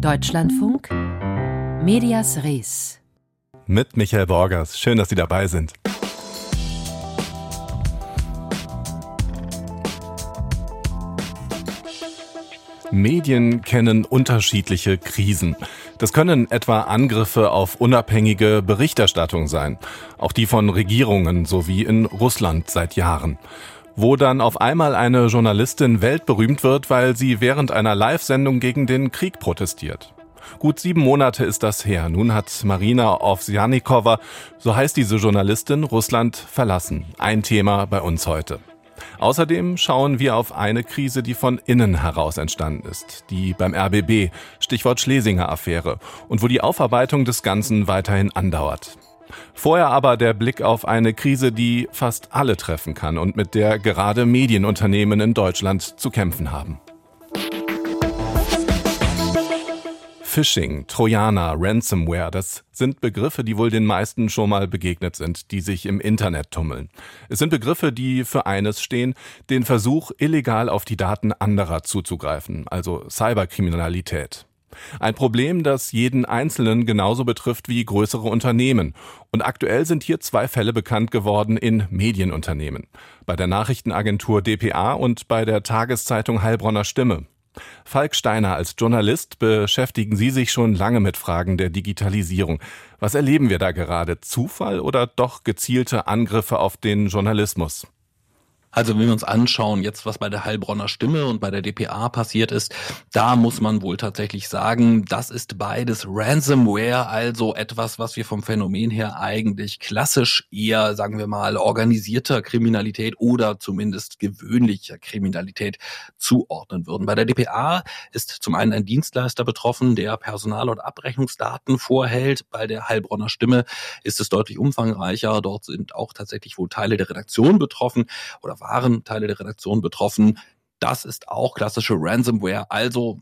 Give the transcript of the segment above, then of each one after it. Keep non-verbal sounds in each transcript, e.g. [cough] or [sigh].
Deutschlandfunk Medias Res mit Michael Borgers. Schön, dass Sie dabei sind. Medien kennen unterschiedliche Krisen. Das können etwa Angriffe auf unabhängige Berichterstattung sein, auch die von Regierungen sowie in Russland seit Jahren wo dann auf einmal eine Journalistin weltberühmt wird, weil sie während einer Live-Sendung gegen den Krieg protestiert. Gut sieben Monate ist das her. Nun hat Marina Ovsjanikova, so heißt diese Journalistin, Russland verlassen. Ein Thema bei uns heute. Außerdem schauen wir auf eine Krise, die von innen heraus entstanden ist, die beim RBB, Stichwort Schlesinger Affäre, und wo die Aufarbeitung des Ganzen weiterhin andauert. Vorher aber der Blick auf eine Krise, die fast alle treffen kann und mit der gerade Medienunternehmen in Deutschland zu kämpfen haben. Phishing, Trojaner, Ransomware, das sind Begriffe, die wohl den meisten schon mal begegnet sind, die sich im Internet tummeln. Es sind Begriffe, die für eines stehen, den Versuch, illegal auf die Daten anderer zuzugreifen, also Cyberkriminalität. Ein Problem, das jeden Einzelnen genauso betrifft wie größere Unternehmen. Und aktuell sind hier zwei Fälle bekannt geworden in Medienunternehmen. Bei der Nachrichtenagentur dpa und bei der Tageszeitung Heilbronner Stimme. Falk Steiner, als Journalist beschäftigen Sie sich schon lange mit Fragen der Digitalisierung. Was erleben wir da gerade? Zufall oder doch gezielte Angriffe auf den Journalismus? Also wenn wir uns anschauen, jetzt was bei der Heilbronner Stimme und bei der DPA passiert ist, da muss man wohl tatsächlich sagen, das ist beides Ransomware, also etwas, was wir vom Phänomen her eigentlich klassisch eher, sagen wir mal, organisierter Kriminalität oder zumindest gewöhnlicher Kriminalität zuordnen würden. Bei der DPA ist zum einen ein Dienstleister betroffen, der Personal- und Abrechnungsdaten vorhält. Bei der Heilbronner Stimme ist es deutlich umfangreicher. Dort sind auch tatsächlich wohl Teile der Redaktion betroffen oder waren Teile der Redaktion betroffen. Das ist auch klassische Ransomware, also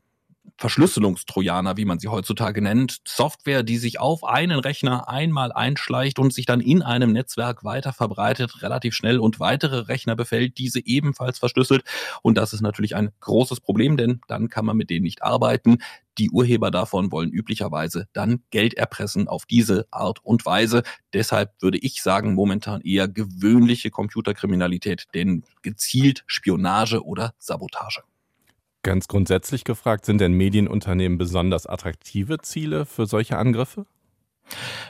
Verschlüsselungstrojaner, wie man sie heutzutage nennt. Software, die sich auf einen Rechner einmal einschleicht und sich dann in einem Netzwerk weiter verbreitet, relativ schnell und weitere Rechner befällt, diese ebenfalls verschlüsselt. Und das ist natürlich ein großes Problem, denn dann kann man mit denen nicht arbeiten. Die Urheber davon wollen üblicherweise dann Geld erpressen auf diese Art und Weise. Deshalb würde ich sagen, momentan eher gewöhnliche Computerkriminalität, denn gezielt Spionage oder Sabotage. Ganz grundsätzlich gefragt, sind denn Medienunternehmen besonders attraktive Ziele für solche Angriffe?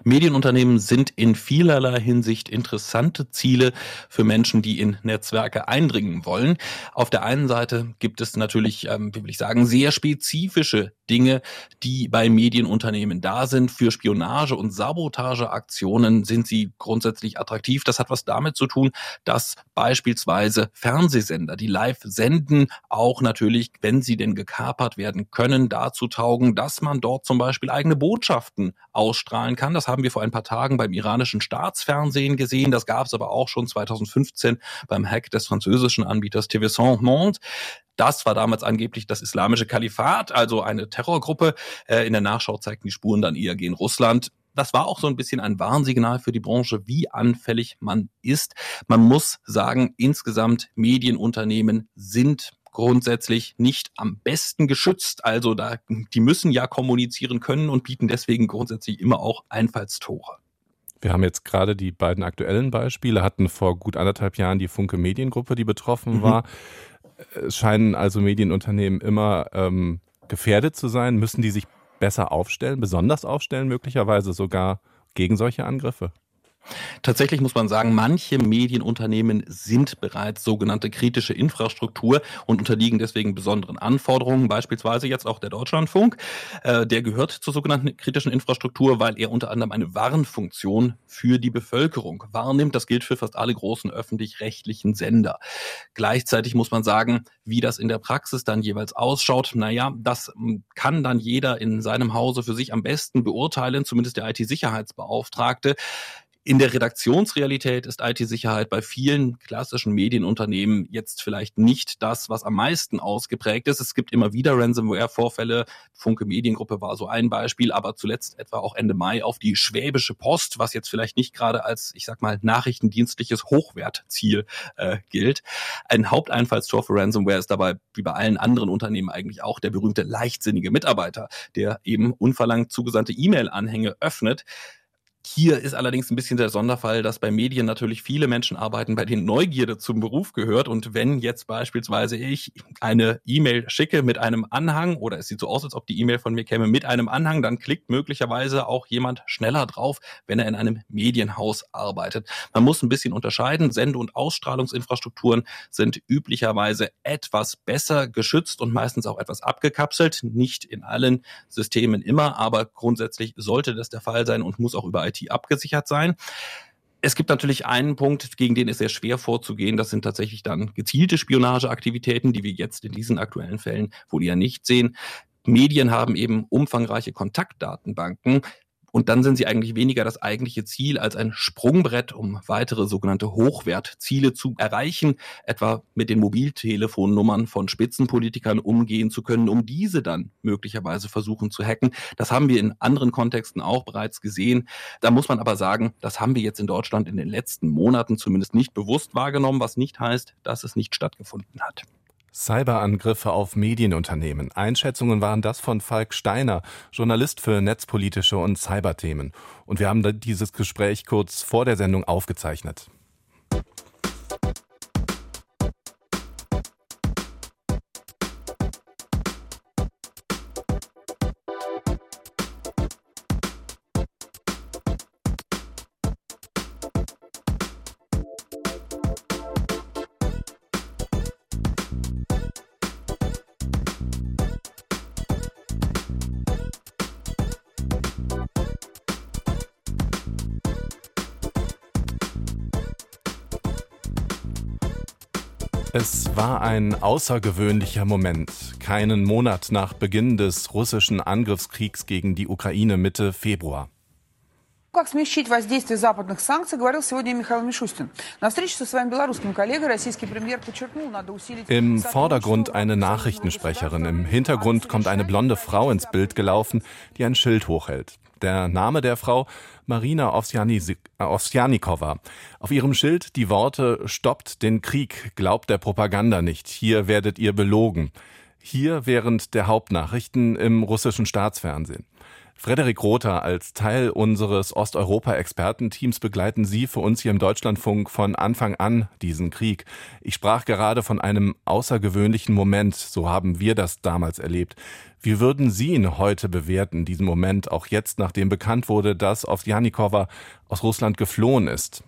Medienunternehmen sind in vielerlei Hinsicht interessante Ziele für Menschen, die in Netzwerke eindringen wollen. Auf der einen Seite gibt es natürlich, ähm, wie will ich sagen, sehr spezifische Dinge, die bei Medienunternehmen da sind. Für Spionage- und Sabotageaktionen sind sie grundsätzlich attraktiv. Das hat was damit zu tun, dass beispielsweise Fernsehsender, die live senden, auch natürlich, wenn sie denn gekapert werden können, dazu taugen, dass man dort zum Beispiel eigene Botschaften ausstrahlen kann. Das haben wir vor ein paar Tagen beim iranischen Staatsfernsehen gesehen. Das gab es aber auch schon 2015 beim Hack des französischen Anbieters TV Monde. Das war damals angeblich das islamische Kalifat, also eine Terrorgruppe. Äh, in der Nachschau zeigten die Spuren dann eher gegen Russland. Das war auch so ein bisschen ein Warnsignal für die Branche, wie anfällig man ist. Man muss sagen, insgesamt Medienunternehmen sind grundsätzlich nicht am besten geschützt. Also da, die müssen ja kommunizieren können und bieten deswegen grundsätzlich immer auch Einfallstore. Wir haben jetzt gerade die beiden aktuellen Beispiele, hatten vor gut anderthalb Jahren die Funke Mediengruppe, die betroffen mhm. war. Es scheinen also Medienunternehmen immer ähm, gefährdet zu sein. Müssen die sich besser aufstellen, besonders aufstellen, möglicherweise sogar gegen solche Angriffe? Tatsächlich muss man sagen, manche Medienunternehmen sind bereits sogenannte kritische Infrastruktur und unterliegen deswegen besonderen Anforderungen, beispielsweise jetzt auch der Deutschlandfunk. Äh, der gehört zur sogenannten kritischen Infrastruktur, weil er unter anderem eine Warnfunktion für die Bevölkerung wahrnimmt. Das gilt für fast alle großen öffentlich-rechtlichen Sender. Gleichzeitig muss man sagen, wie das in der Praxis dann jeweils ausschaut, naja, das kann dann jeder in seinem Hause für sich am besten beurteilen, zumindest der IT-Sicherheitsbeauftragte. In der Redaktionsrealität ist IT-Sicherheit bei vielen klassischen Medienunternehmen jetzt vielleicht nicht das, was am meisten ausgeprägt ist. Es gibt immer wieder Ransomware-Vorfälle. Funke Mediengruppe war so ein Beispiel, aber zuletzt etwa auch Ende Mai auf die Schwäbische Post, was jetzt vielleicht nicht gerade als, ich sag mal, nachrichtendienstliches Hochwertziel äh, gilt. Ein Haupteinfallstor für Ransomware ist dabei, wie bei allen anderen Unternehmen eigentlich auch, der berühmte leichtsinnige Mitarbeiter, der eben unverlangt zugesandte E-Mail-Anhänge öffnet. Hier ist allerdings ein bisschen der Sonderfall, dass bei Medien natürlich viele Menschen arbeiten, bei denen Neugierde zum Beruf gehört. Und wenn jetzt beispielsweise ich eine E-Mail schicke mit einem Anhang oder es sieht so aus, als ob die E-Mail von mir käme mit einem Anhang, dann klickt möglicherweise auch jemand schneller drauf, wenn er in einem Medienhaus arbeitet. Man muss ein bisschen unterscheiden. Sende- und Ausstrahlungsinfrastrukturen sind üblicherweise etwas besser geschützt und meistens auch etwas abgekapselt. Nicht in allen Systemen immer, aber grundsätzlich sollte das der Fall sein und muss auch über IT abgesichert sein. Es gibt natürlich einen Punkt, gegen den ist sehr schwer vorzugehen. Das sind tatsächlich dann gezielte Spionageaktivitäten, die wir jetzt in diesen aktuellen Fällen wohl ja nicht sehen. Medien haben eben umfangreiche Kontaktdatenbanken. Und dann sind sie eigentlich weniger das eigentliche Ziel als ein Sprungbrett, um weitere sogenannte Hochwertziele zu erreichen, etwa mit den Mobiltelefonnummern von Spitzenpolitikern umgehen zu können, um diese dann möglicherweise versuchen zu hacken. Das haben wir in anderen Kontexten auch bereits gesehen. Da muss man aber sagen, das haben wir jetzt in Deutschland in den letzten Monaten zumindest nicht bewusst wahrgenommen, was nicht heißt, dass es nicht stattgefunden hat. Cyberangriffe auf Medienunternehmen. Einschätzungen waren das von Falk Steiner, Journalist für netzpolitische und Cyberthemen. Und wir haben dieses Gespräch kurz vor der Sendung aufgezeichnet. Es war ein außergewöhnlicher Moment. Keinen Monat nach Beginn des russischen Angriffskriegs gegen die Ukraine Mitte Februar. Как смягчить воздействие западных санкций, говорил сегодня Михаил Мишустин. На встрече со своим белорусским коллегой российский премьер подчеркнул, надо усилить... Im Vordergrund eine Nachrichtensprecherin, im Hintergrund kommt eine blonde Frau ins Bild gelaufen, die ein Schild hochhält. Der Name der Frau Marina Ovsjanikova. Auf ihrem Schild die Worte Stoppt den Krieg, glaubt der Propaganda nicht, hier werdet ihr belogen. Hier während der Hauptnachrichten im russischen Staatsfernsehen. Frederik Rother, als Teil unseres Osteuropa-Expertenteams begleiten Sie für uns hier im Deutschlandfunk von Anfang an diesen Krieg. Ich sprach gerade von einem außergewöhnlichen Moment, so haben wir das damals erlebt. Wie würden Sie ihn heute bewerten, diesen Moment, auch jetzt, nachdem bekannt wurde, dass Ovsjanikova aus Russland geflohen ist?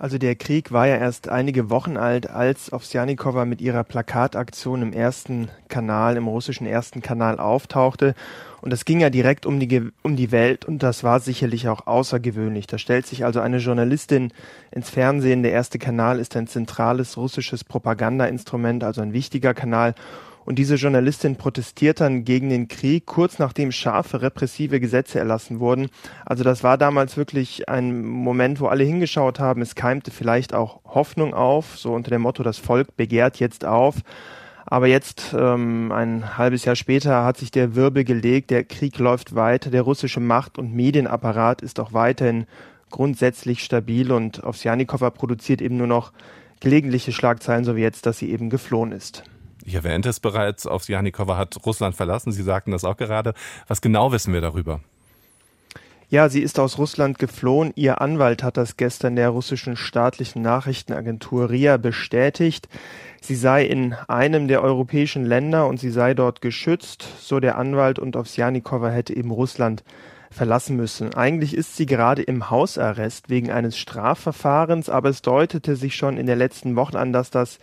Also der Krieg war ja erst einige Wochen alt, als Ovsjanikova mit ihrer Plakataktion im ersten Kanal, im russischen ersten Kanal auftauchte. Und es ging ja direkt um die, um die Welt und das war sicherlich auch außergewöhnlich. Da stellt sich also eine Journalistin ins Fernsehen. Der erste Kanal ist ein zentrales russisches Propagandainstrument, also ein wichtiger Kanal. Und diese Journalistin protestiert dann gegen den Krieg, kurz nachdem scharfe repressive Gesetze erlassen wurden. Also das war damals wirklich ein Moment, wo alle hingeschaut haben. Es keimte vielleicht auch Hoffnung auf, so unter dem Motto, das Volk begehrt jetzt auf. Aber jetzt, ähm, ein halbes Jahr später, hat sich der Wirbel gelegt, der Krieg läuft weiter, der russische Macht- und Medienapparat ist auch weiterhin grundsätzlich stabil und Ovsjanikova produziert eben nur noch gelegentliche Schlagzeilen, so wie jetzt, dass sie eben geflohen ist. Ich erwähnte es bereits, Ovsjanikova hat Russland verlassen. Sie sagten das auch gerade. Was genau wissen wir darüber? Ja, sie ist aus Russland geflohen. Ihr Anwalt hat das gestern der russischen staatlichen Nachrichtenagentur RIA bestätigt. Sie sei in einem der europäischen Länder und sie sei dort geschützt, so der Anwalt und Ovsjanikova hätte eben Russland verlassen müssen. Eigentlich ist sie gerade im Hausarrest wegen eines Strafverfahrens, aber es deutete sich schon in der letzten Woche an, dass das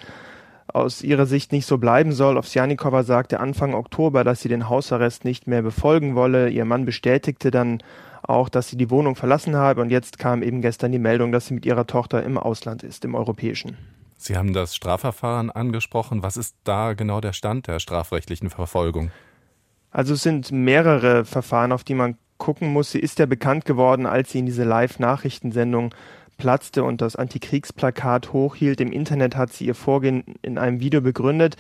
aus ihrer Sicht nicht so bleiben soll. Ovsjanikova sagte Anfang Oktober, dass sie den Hausarrest nicht mehr befolgen wolle. Ihr Mann bestätigte dann auch, dass sie die Wohnung verlassen habe und jetzt kam eben gestern die Meldung, dass sie mit ihrer Tochter im Ausland ist, im europäischen. Sie haben das Strafverfahren angesprochen. Was ist da genau der Stand der strafrechtlichen Verfolgung? Also es sind mehrere Verfahren, auf die man gucken muss. Sie ist ja bekannt geworden, als sie in diese Live-Nachrichtensendung platzte und das Antikriegsplakat hochhielt. Im Internet hat sie ihr Vorgehen in einem Video begründet.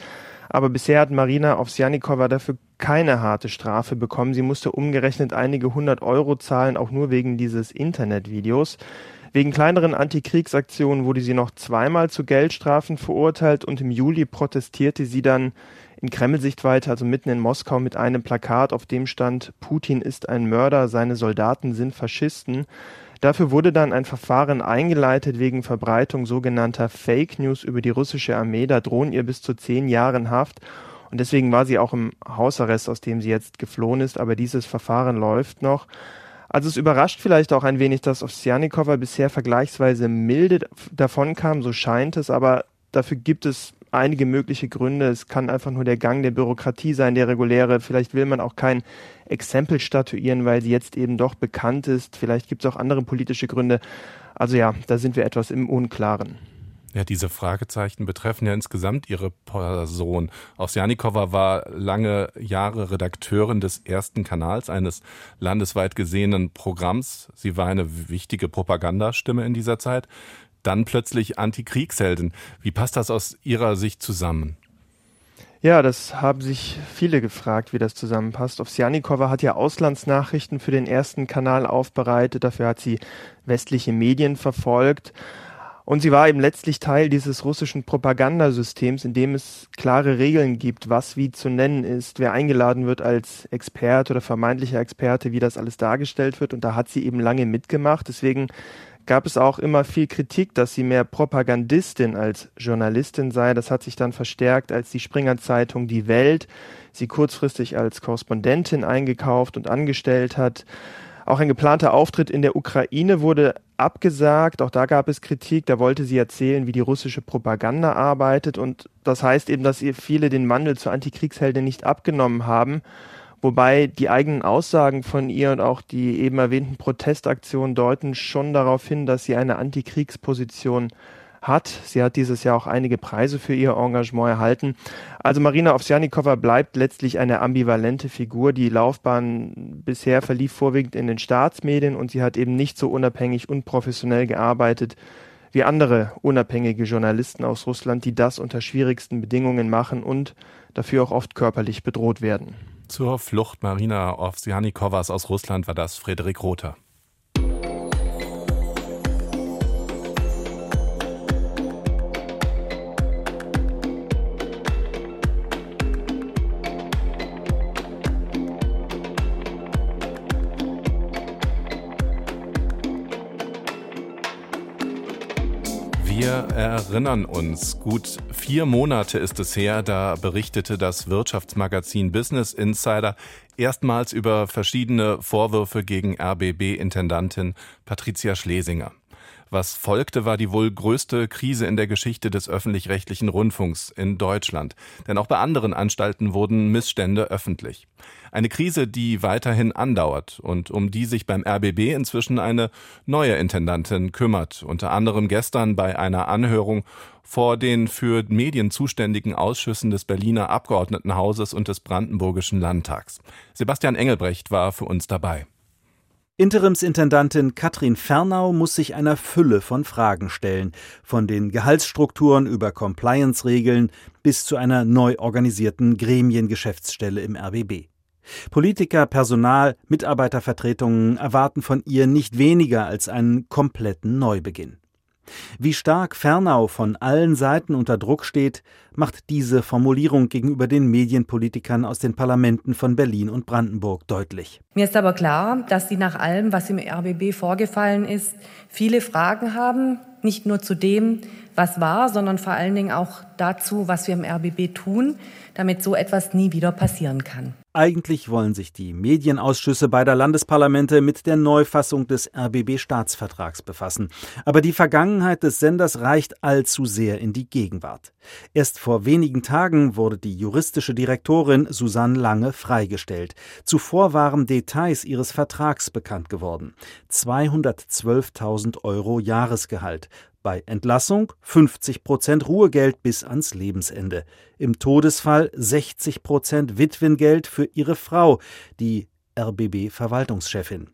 Aber bisher hat Marina Ovsjanikova dafür keine harte Strafe bekommen. Sie musste umgerechnet einige hundert Euro zahlen, auch nur wegen dieses Internetvideos. Wegen kleineren Antikriegsaktionen wurde sie noch zweimal zu Geldstrafen verurteilt und im Juli protestierte sie dann in Kreml-Sichtweite, also mitten in Moskau, mit einem Plakat, auf dem stand, Putin ist ein Mörder, seine Soldaten sind Faschisten. Dafür wurde dann ein Verfahren eingeleitet wegen Verbreitung sogenannter Fake News über die russische Armee. Da drohen ihr bis zu zehn Jahren Haft. Und deswegen war sie auch im Hausarrest, aus dem sie jetzt geflohen ist. Aber dieses Verfahren läuft noch. Also es überrascht vielleicht auch ein wenig, dass Ovsjanikova bisher vergleichsweise milde davonkam, so scheint es, aber dafür gibt es einige mögliche Gründe. Es kann einfach nur der Gang der Bürokratie sein, der reguläre. Vielleicht will man auch kein Exempel statuieren, weil sie jetzt eben doch bekannt ist. Vielleicht gibt es auch andere politische Gründe. Also ja, da sind wir etwas im Unklaren. Ja, diese Fragezeichen betreffen ja insgesamt ihre Person. Ovsjanikova war lange Jahre Redakteurin des ersten Kanals eines landesweit gesehenen Programms. Sie war eine wichtige Propagandastimme in dieser Zeit dann plötzlich Antikriegsheldin. Wie passt das aus Ihrer Sicht zusammen? Ja, das haben sich viele gefragt, wie das zusammenpasst. Ovsjanikova hat ja Auslandsnachrichten für den ersten Kanal aufbereitet. Dafür hat sie westliche Medien verfolgt. Und sie war eben letztlich Teil dieses russischen Propagandasystems, in dem es klare Regeln gibt, was wie zu nennen ist, wer eingeladen wird als Experte oder vermeintlicher Experte, wie das alles dargestellt wird. Und da hat sie eben lange mitgemacht. Deswegen gab es auch immer viel Kritik, dass sie mehr Propagandistin als Journalistin sei. Das hat sich dann verstärkt, als die Springer Zeitung Die Welt sie kurzfristig als Korrespondentin eingekauft und angestellt hat. Auch ein geplanter Auftritt in der Ukraine wurde abgesagt. Auch da gab es Kritik. Da wollte sie erzählen, wie die russische Propaganda arbeitet. Und das heißt eben, dass ihr viele den Mandel zur Antikriegsheldin nicht abgenommen haben. Wobei die eigenen Aussagen von ihr und auch die eben erwähnten Protestaktionen deuten schon darauf hin, dass sie eine Antikriegsposition hat. Sie hat dieses Jahr auch einige Preise für ihr Engagement erhalten. Also Marina Ovsjanikova bleibt letztlich eine ambivalente Figur. Die Laufbahn bisher verlief vorwiegend in den Staatsmedien und sie hat eben nicht so unabhängig und professionell gearbeitet wie andere unabhängige Journalisten aus Russland, die das unter schwierigsten Bedingungen machen und dafür auch oft körperlich bedroht werden. Zur Flucht Marina Ovsjanikowas aus Russland war das Frederik Rother. Wir erinnern uns, gut vier Monate ist es her, da berichtete das Wirtschaftsmagazin Business Insider erstmals über verschiedene Vorwürfe gegen RBB-Intendantin Patricia Schlesinger. Was folgte, war die wohl größte Krise in der Geschichte des öffentlich-rechtlichen Rundfunks in Deutschland. Denn auch bei anderen Anstalten wurden Missstände öffentlich. Eine Krise, die weiterhin andauert und um die sich beim RBB inzwischen eine neue Intendantin kümmert. Unter anderem gestern bei einer Anhörung vor den für Medien zuständigen Ausschüssen des Berliner Abgeordnetenhauses und des Brandenburgischen Landtags. Sebastian Engelbrecht war für uns dabei. Interimsintendantin Katrin Fernau muss sich einer Fülle von Fragen stellen, von den Gehaltsstrukturen über Compliance-Regeln bis zu einer neu organisierten Gremiengeschäftsstelle im RBB. Politiker, Personal, Mitarbeitervertretungen erwarten von ihr nicht weniger als einen kompletten Neubeginn. Wie stark Fernau von allen Seiten unter Druck steht, macht diese Formulierung gegenüber den Medienpolitikern aus den Parlamenten von Berlin und Brandenburg deutlich. Mir ist aber klar, dass sie nach allem, was im RBB vorgefallen ist, viele Fragen haben, nicht nur zu dem, was war, sondern vor allen Dingen auch dazu, was wir im RBB tun, damit so etwas nie wieder passieren kann. Eigentlich wollen sich die Medienausschüsse beider Landesparlamente mit der Neufassung des RBB-Staatsvertrags befassen. Aber die Vergangenheit des Senders reicht allzu sehr in die Gegenwart. Erst vor wenigen Tagen wurde die juristische Direktorin Susanne Lange freigestellt. Zuvor waren Details ihres Vertrags bekannt geworden. 212.000 Euro Jahresgehalt, bei Entlassung 50 Prozent Ruhegeld bis ans Lebensende. Im Todesfall 60 Prozent Witwengeld für ihre Frau, die RBB-Verwaltungschefin.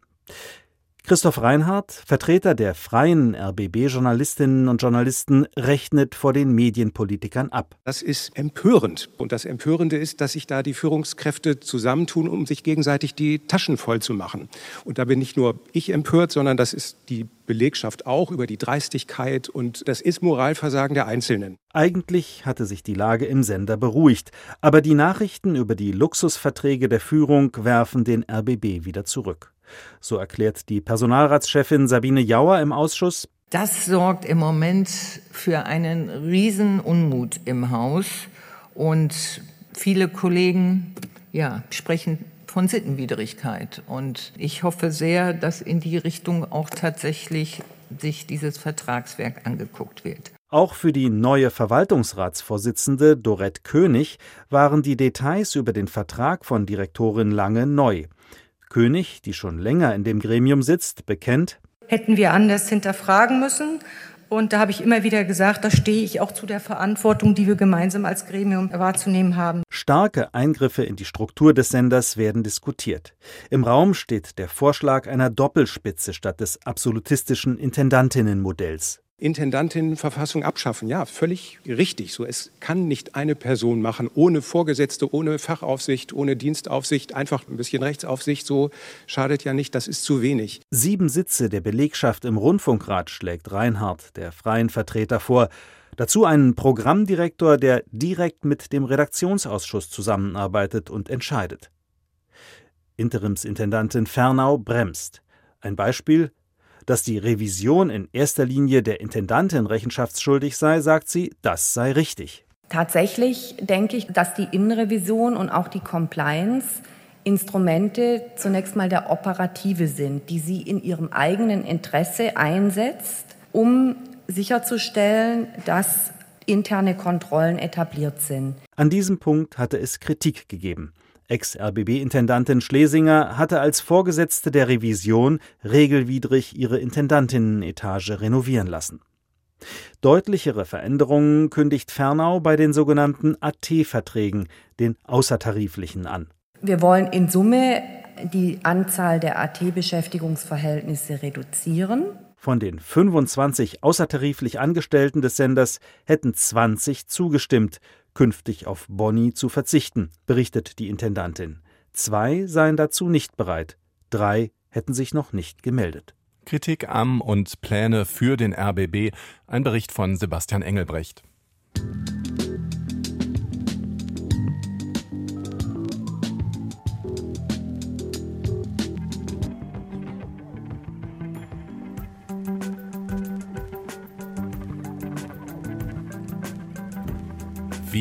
Christoph Reinhardt, Vertreter der freien RBB-Journalistinnen und Journalisten, rechnet vor den Medienpolitikern ab. Das ist empörend. Und das Empörende ist, dass sich da die Führungskräfte zusammentun, um sich gegenseitig die Taschen voll zu machen. Und da bin nicht nur ich empört, sondern das ist die Belegschaft auch über die Dreistigkeit und das ist Moralversagen der Einzelnen. Eigentlich hatte sich die Lage im Sender beruhigt, aber die Nachrichten über die Luxusverträge der Führung werfen den RBB wieder zurück. So erklärt die Personalratschefin Sabine Jauer im Ausschuss. Das sorgt im Moment für einen riesen Unmut im Haus und viele Kollegen ja, sprechen von Sittenwidrigkeit. Und ich hoffe sehr, dass in die Richtung auch tatsächlich sich dieses Vertragswerk angeguckt wird. Auch für die neue Verwaltungsratsvorsitzende Dorette König waren die Details über den Vertrag von Direktorin Lange neu. König, die schon länger in dem Gremium sitzt, bekennt, hätten wir anders hinterfragen müssen. Und da habe ich immer wieder gesagt, da stehe ich auch zu der Verantwortung, die wir gemeinsam als Gremium wahrzunehmen haben. Starke Eingriffe in die Struktur des Senders werden diskutiert. Im Raum steht der Vorschlag einer Doppelspitze statt des absolutistischen Intendantinnenmodells. Intendantinnenverfassung abschaffen. Ja, völlig richtig. So, es kann nicht eine Person machen, ohne Vorgesetzte, ohne Fachaufsicht, ohne Dienstaufsicht, einfach ein bisschen Rechtsaufsicht. So schadet ja nicht, das ist zu wenig. Sieben Sitze der Belegschaft im Rundfunkrat schlägt Reinhardt, der freien Vertreter, vor. Dazu einen Programmdirektor, der direkt mit dem Redaktionsausschuss zusammenarbeitet und entscheidet. Interimsintendantin Fernau bremst. Ein Beispiel dass die Revision in erster Linie der Intendantin rechenschaftsschuldig sei, sagt sie, das sei richtig. Tatsächlich denke ich, dass die Innenrevision und auch die Compliance Instrumente zunächst mal der Operative sind, die sie in ihrem eigenen Interesse einsetzt, um sicherzustellen, dass interne Kontrollen etabliert sind. An diesem Punkt hatte es Kritik gegeben. Ex-RBB-Intendantin Schlesinger hatte als Vorgesetzte der Revision regelwidrig ihre Intendantinnenetage renovieren lassen. Deutlichere Veränderungen kündigt Fernau bei den sogenannten AT-Verträgen, den außertariflichen, an. Wir wollen in Summe die Anzahl der AT-Beschäftigungsverhältnisse reduzieren. Von den 25 außertariflich Angestellten des Senders hätten 20 zugestimmt, künftig auf Boni zu verzichten, berichtet die Intendantin. Zwei seien dazu nicht bereit, drei hätten sich noch nicht gemeldet. Kritik am und Pläne für den RBB, ein Bericht von Sebastian Engelbrecht.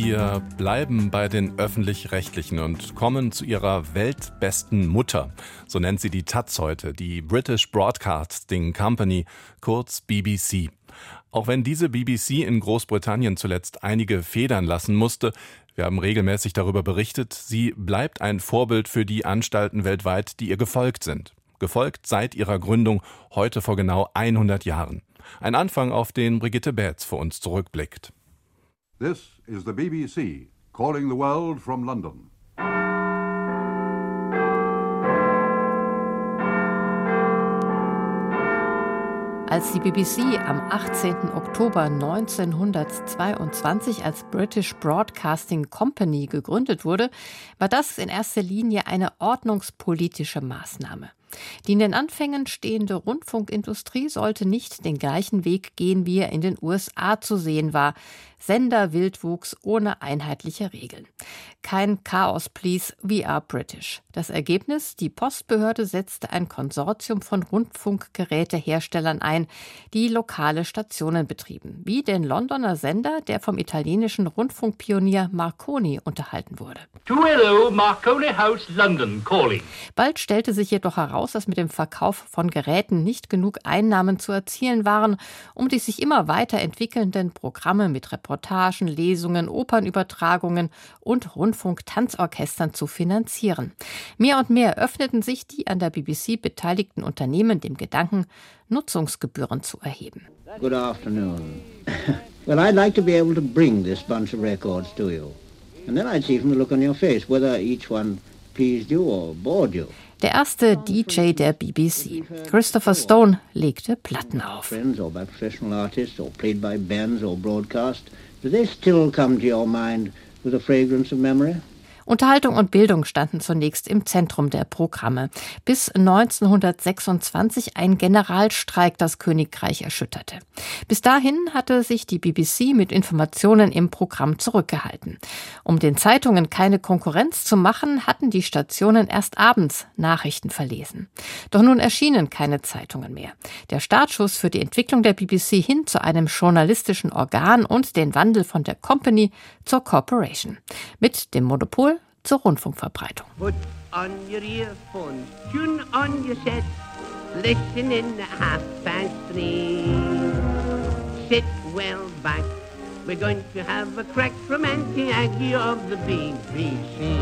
Wir bleiben bei den öffentlich-rechtlichen und kommen zu ihrer weltbesten Mutter. So nennt sie die Taz heute, die British Broadcasting Company, kurz BBC. Auch wenn diese BBC in Großbritannien zuletzt einige Federn lassen musste, wir haben regelmäßig darüber berichtet, sie bleibt ein Vorbild für die Anstalten weltweit, die ihr gefolgt sind. Gefolgt seit ihrer Gründung heute vor genau 100 Jahren. Ein Anfang, auf den Brigitte Betz für uns zurückblickt. This is the BBC calling the world from London. Als die BBC am 18. Oktober 1922 als British Broadcasting Company gegründet wurde, war das in erster Linie eine ordnungspolitische Maßnahme. Die in den Anfängen stehende Rundfunkindustrie sollte nicht den gleichen Weg gehen, wie er in den USA zu sehen war. Senderwildwuchs ohne einheitliche Regeln. Kein Chaos, please, we are British. Das Ergebnis? Die Postbehörde setzte ein Konsortium von Rundfunkgeräteherstellern ein, die lokale Stationen betrieben, wie den Londoner Sender, der vom italienischen Rundfunkpionier Marconi unterhalten wurde. Hello, Marconi House, London, calling. Bald stellte sich jedoch heraus, dass mit dem Verkauf von Geräten nicht genug Einnahmen zu erzielen waren, um die sich immer weiter entwickelnden Programme mit Reportagen Reportagen, Lesungen, Opernübertragungen und Rundfunk-Tanzorchestern zu finanzieren. Mehr und mehr öffneten sich die an der BBC beteiligten Unternehmen dem Gedanken, Nutzungsgebühren zu erheben. Good afternoon. [laughs] well, I'd like to be able to bring this bunch of records to you. And then I'd see from the look on your face whether each one pleased you or bored you. Der erste DJ der BBC, Christopher Stone, legte Platten auf. Do they still come to your mind with the fragrance of memory? Unterhaltung und Bildung standen zunächst im Zentrum der Programme, bis 1926 ein Generalstreik das Königreich erschütterte. Bis dahin hatte sich die BBC mit Informationen im Programm zurückgehalten. Um den Zeitungen keine Konkurrenz zu machen, hatten die Stationen erst abends Nachrichten verlesen. Doch nun erschienen keine Zeitungen mehr. Der Startschuss für die Entwicklung der BBC hin zu einem journalistischen Organ und den Wandel von der Company zur Corporation. Mit dem Monopol zur Rundfunkverbreitung. We're going to have a crack from Auntie Aggie of the BBC.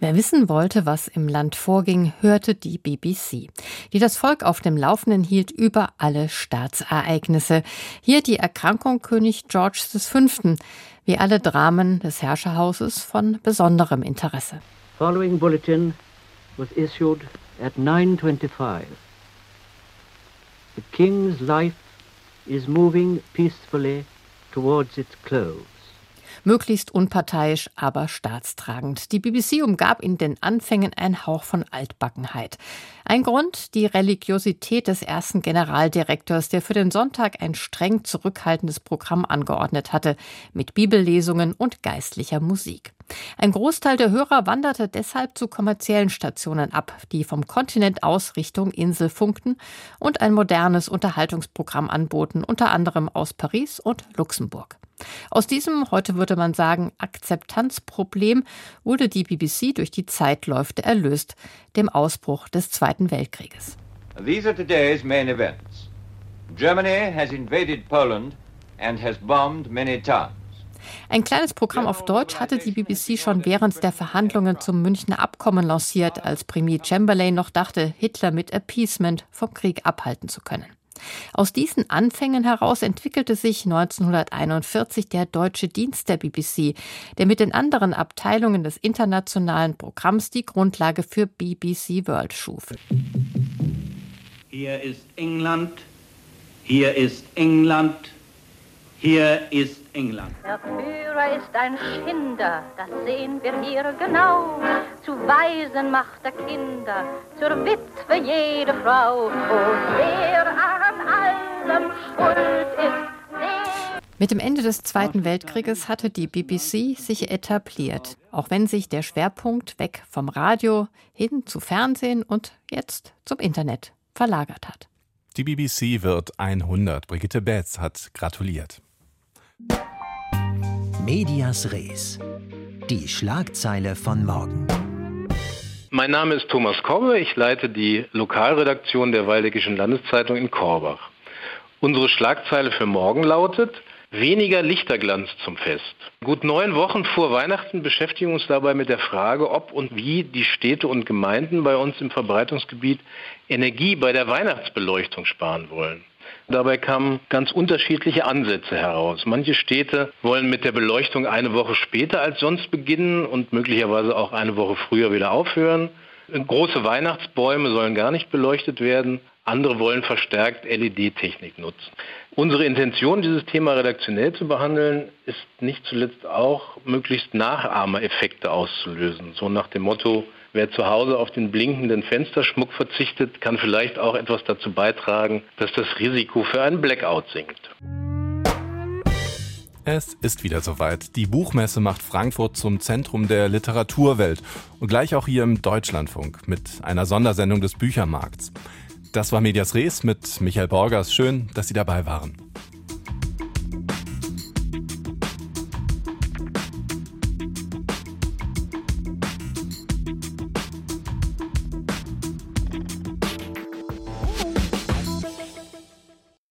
Wer wissen wollte, was im Land vorging, hörte die BBC, die das Volk auf dem Laufenden hielt über alle Staatsereignisse. Hier die Erkrankung König George V., wie alle Dramen des Herrscherhauses von besonderem Interesse. Following bulletin was issued at 9:25. The king's life is moving peacefully towards its close. Möglichst unparteiisch, aber staatstragend. Die BBC umgab in den Anfängen ein Hauch von Altbackenheit. Ein Grund, die Religiosität des ersten Generaldirektors, der für den Sonntag ein streng zurückhaltendes Programm angeordnet hatte, mit Bibellesungen und geistlicher Musik. Ein Großteil der Hörer wanderte deshalb zu kommerziellen Stationen ab, die vom Kontinent aus Richtung Insel funkten und ein modernes Unterhaltungsprogramm anboten, unter anderem aus Paris und Luxemburg. Aus diesem, heute würde man sagen, Akzeptanzproblem wurde die BBC durch die Zeitläufte erlöst, dem Ausbruch des Zweiten Weltkrieges. These are today's main events. Germany has invaded Poland and has bombed many towns. Ein kleines Programm auf Deutsch hatte die BBC schon während der Verhandlungen zum Münchner Abkommen lanciert, als Premier Chamberlain noch dachte, Hitler mit Appeasement vom Krieg abhalten zu können. Aus diesen Anfängen heraus entwickelte sich 1941 der deutsche Dienst der BBC, der mit den anderen Abteilungen des internationalen Programms die Grundlage für BBC World schuf. Hier ist England, hier ist England, hier ist England. Der Führer ist ein Schinder, das sehen wir hier genau. Zu Waisen macht er Kinder, zur Witwe jede Frau. Und wer an allem schuld ist, mit dem Ende des Zweiten Weltkrieges hatte die BBC sich etabliert, auch wenn sich der Schwerpunkt weg vom Radio hin zu Fernsehen und jetzt zum Internet verlagert hat. Die BBC wird 100. Brigitte Betz hat gratuliert. Medias Res. Die Schlagzeile von morgen. Mein Name ist Thomas Korbe. Ich leite die Lokalredaktion der Waldeckischen Landeszeitung in Korbach. Unsere Schlagzeile für morgen lautet Weniger Lichterglanz zum Fest. Gut neun Wochen vor Weihnachten beschäftigen wir uns dabei mit der Frage, ob und wie die Städte und Gemeinden bei uns im Verbreitungsgebiet Energie bei der Weihnachtsbeleuchtung sparen wollen. Dabei kamen ganz unterschiedliche Ansätze heraus. Manche Städte wollen mit der Beleuchtung eine Woche später als sonst beginnen und möglicherweise auch eine Woche früher wieder aufhören. Große Weihnachtsbäume sollen gar nicht beleuchtet werden. Andere wollen verstärkt LED-Technik nutzen. Unsere Intention, dieses Thema redaktionell zu behandeln, ist nicht zuletzt auch, möglichst Nachahmereffekte auszulösen. So nach dem Motto, wer zu Hause auf den blinkenden Fensterschmuck verzichtet, kann vielleicht auch etwas dazu beitragen, dass das Risiko für einen Blackout sinkt. Es ist wieder soweit. Die Buchmesse macht Frankfurt zum Zentrum der Literaturwelt und gleich auch hier im Deutschlandfunk mit einer Sondersendung des Büchermarkts. Das war Medias Res mit Michael Borgers. Schön, dass Sie dabei waren.